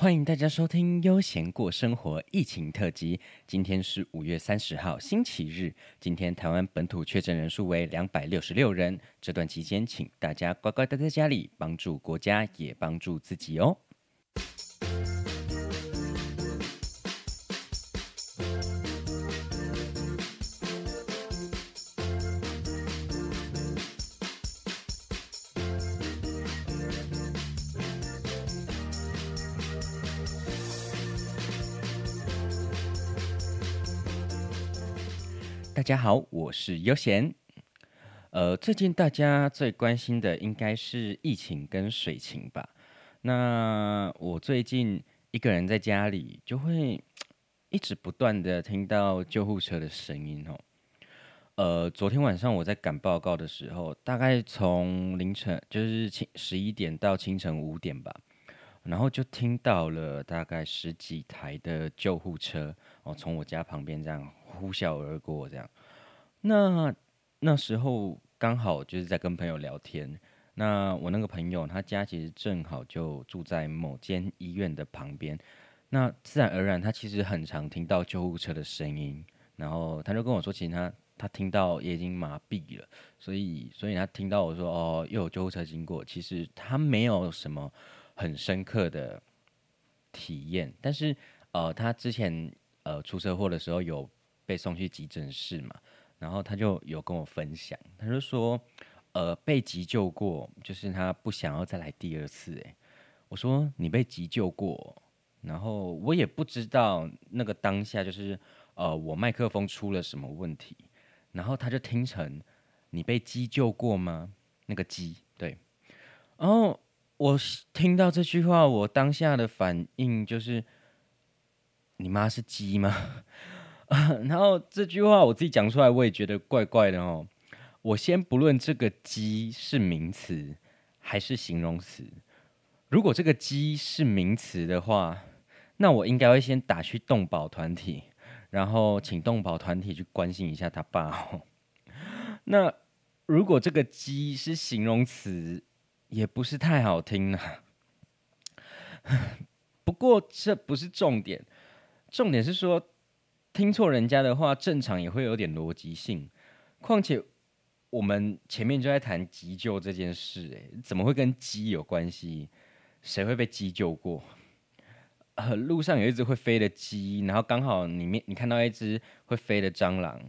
欢迎大家收听《悠闲过生活》疫情特辑。今天是五月三十号，星期日。今天台湾本土确诊人数为两百六十六人。这段期间，请大家乖乖待在家里，帮助国家，也帮助自己哦。大家好，我是悠闲。呃，最近大家最关心的应该是疫情跟水情吧？那我最近一个人在家里，就会一直不断的听到救护车的声音哦。呃，昨天晚上我在赶报告的时候，大概从凌晨就是清十一点到清晨五点吧，然后就听到了大概十几台的救护车哦，从我家旁边这样。呼啸而过，这样。那那时候刚好就是在跟朋友聊天。那我那个朋友他家其实正好就住在某间医院的旁边。那自然而然，他其实很常听到救护车的声音。然后他就跟我说，其实他他听到也已经麻痹了。所以所以他听到我说哦，又有救护车经过，其实他没有什么很深刻的体验。但是呃，他之前呃出车祸的时候有。被送去急诊室嘛，然后他就有跟我分享，他就说，呃，被急救过，就是他不想要再来第二次。诶，我说你被急救过，然后我也不知道那个当下就是呃，我麦克风出了什么问题，然后他就听成你被急救过吗？那个鸡对，然后我听到这句话，我当下的反应就是你妈是鸡吗？然后这句话我自己讲出来，我也觉得怪怪的哦。我先不论这个“鸡”是名词还是形容词，如果这个“鸡”是名词的话，那我应该会先打去动保团体，然后请动保团体去关心一下他爸哦。那如果这个“鸡”是形容词，也不是太好听啊。不过这不是重点，重点是说。听错人家的话，正常也会有点逻辑性。况且我们前面就在谈急救这件事，哎，怎么会跟鸡有关系？谁会被急救过？呃，路上有一只会飞的鸡，然后刚好里面你看到一只会飞的蟑螂，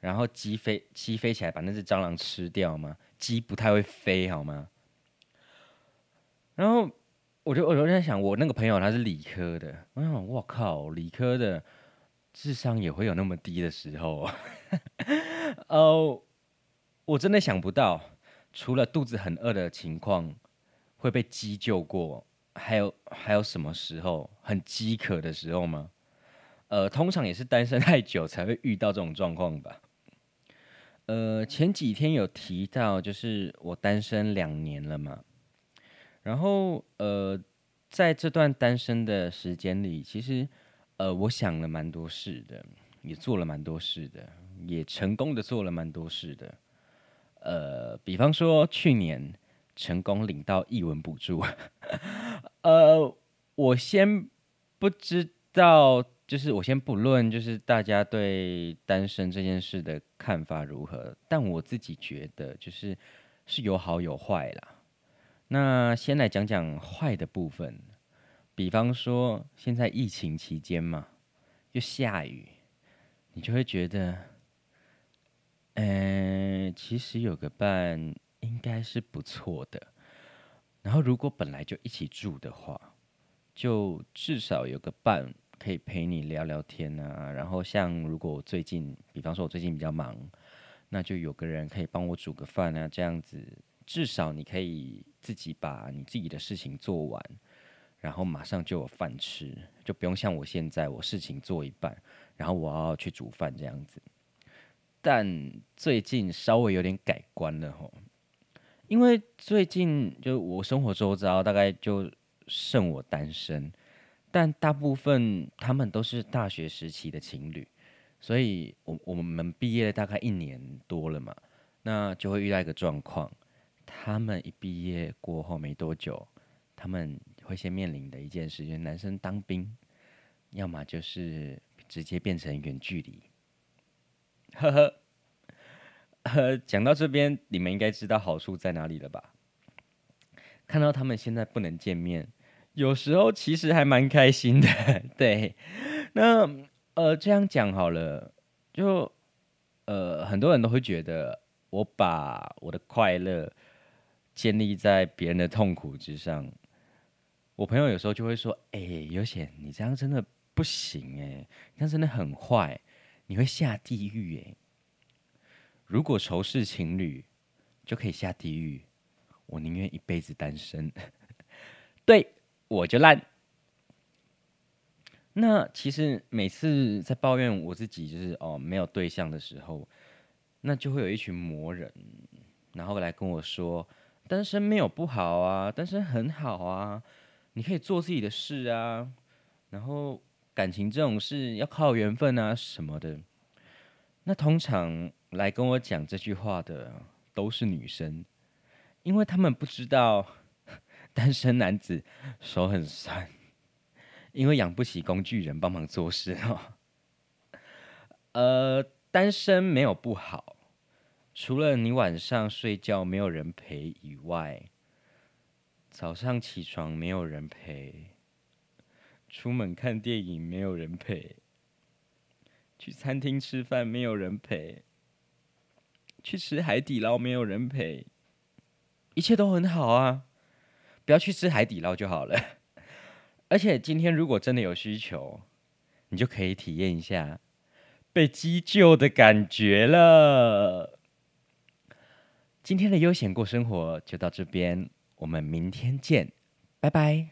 然后鸡飞鸡飞起来把那只蟑螂吃掉吗？鸡不太会飞，好吗？然后我就我就在想，我那个朋友他是理科的，我想我靠，理科的。智商也会有那么低的时候，哦，我真的想不到，除了肚子很饿的情况会被急救过，还有还有什么时候很饥渴的时候吗？呃，通常也是单身太久才会遇到这种状况吧。呃，前几天有提到，就是我单身两年了嘛，然后呃，在这段单身的时间里，其实。呃，我想了蛮多事的，也做了蛮多事的，也成功的做了蛮多事的。呃，比方说去年成功领到译文补助。呃，我先不知道，就是我先不论，就是大家对单身这件事的看法如何，但我自己觉得就是是有好有坏啦。那先来讲讲坏的部分。比方说，现在疫情期间嘛，又下雨，你就会觉得，嗯，其实有个伴应该是不错的。然后，如果本来就一起住的话，就至少有个伴可以陪你聊聊天啊。然后，像如果我最近，比方说我最近比较忙，那就有个人可以帮我煮个饭啊，这样子，至少你可以自己把你自己的事情做完。然后马上就有饭吃，就不用像我现在，我事情做一半，然后我要去煮饭这样子。但最近稍微有点改观了吼，因为最近就我生活周遭大概就剩我单身，但大部分他们都是大学时期的情侣，所以我我们毕业大概一年多了嘛，那就会遇到一个状况，他们一毕业过后没多久，他们。会先面临的一件事，就是男生当兵，要么就是直接变成远距离。呵呵，呃，讲到这边，你们应该知道好处在哪里了吧？看到他们现在不能见面，有时候其实还蛮开心的。对，那呃，这样讲好了，就呃，很多人都会觉得我把我的快乐建立在别人的痛苦之上。我朋友有时候就会说：“哎，尤贤，你这样真的不行哎，这样真的很坏，你会下地狱哎。如果仇视情侣就可以下地狱。”我宁愿一辈子单身，对我就烂。那其实每次在抱怨我自己就是哦没有对象的时候，那就会有一群魔人，然后来跟我说单身没有不好啊，单身很好啊，你可以做自己的事啊，然后感情这种事要靠缘分啊什么的。那通常来跟我讲这句话的都是女生。因为他们不知道 单身男子手很酸，因为养不起工具人帮忙做事哦。呃，单身没有不好，除了你晚上睡觉没有人陪以外，早上起床没有人陪，出门看电影没有人陪，去餐厅吃饭没有人陪，去吃海底捞没有人陪。一切都很好啊，不要去吃海底捞就好了。而且今天如果真的有需求，你就可以体验一下被急救的感觉了。今天的悠闲过生活就到这边，我们明天见拜拜。